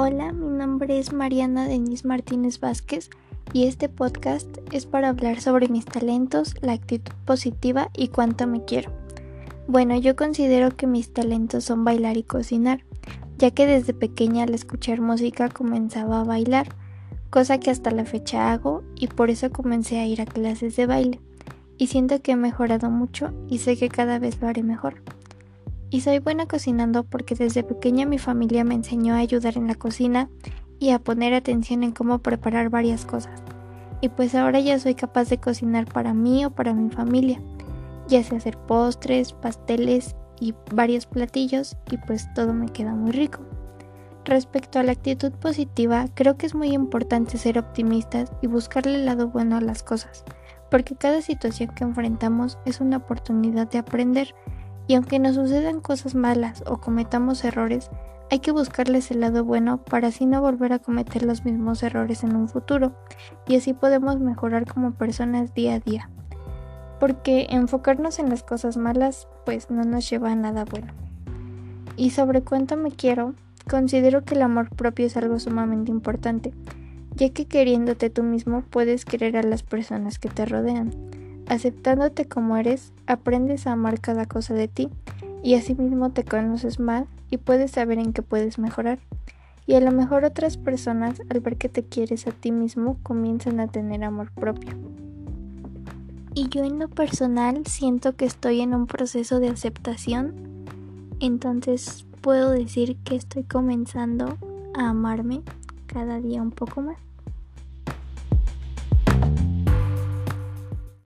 Hola, mi nombre es Mariana Denise Martínez Vázquez y este podcast es para hablar sobre mis talentos, la actitud positiva y cuánto me quiero. Bueno, yo considero que mis talentos son bailar y cocinar, ya que desde pequeña al escuchar música comenzaba a bailar, cosa que hasta la fecha hago y por eso comencé a ir a clases de baile. Y siento que he mejorado mucho y sé que cada vez lo haré mejor. Y soy buena cocinando porque desde pequeña mi familia me enseñó a ayudar en la cocina y a poner atención en cómo preparar varias cosas. Y pues ahora ya soy capaz de cocinar para mí o para mi familia, ya sea hacer postres, pasteles y varios platillos y pues todo me queda muy rico. Respecto a la actitud positiva, creo que es muy importante ser optimistas y buscarle el lado bueno a las cosas, porque cada situación que enfrentamos es una oportunidad de aprender y aunque nos sucedan cosas malas o cometamos errores, hay que buscarles el lado bueno para así no volver a cometer los mismos errores en un futuro y así podemos mejorar como personas día a día. Porque enfocarnos en las cosas malas pues no nos lleva a nada bueno. Y sobre cuánto me quiero, considero que el amor propio es algo sumamente importante, ya que queriéndote tú mismo puedes querer a las personas que te rodean. Aceptándote como eres, aprendes a amar cada cosa de ti y asimismo te conoces más y puedes saber en qué puedes mejorar. Y a lo mejor otras personas, al ver que te quieres a ti mismo, comienzan a tener amor propio. Y yo en lo personal siento que estoy en un proceso de aceptación, entonces puedo decir que estoy comenzando a amarme cada día un poco más.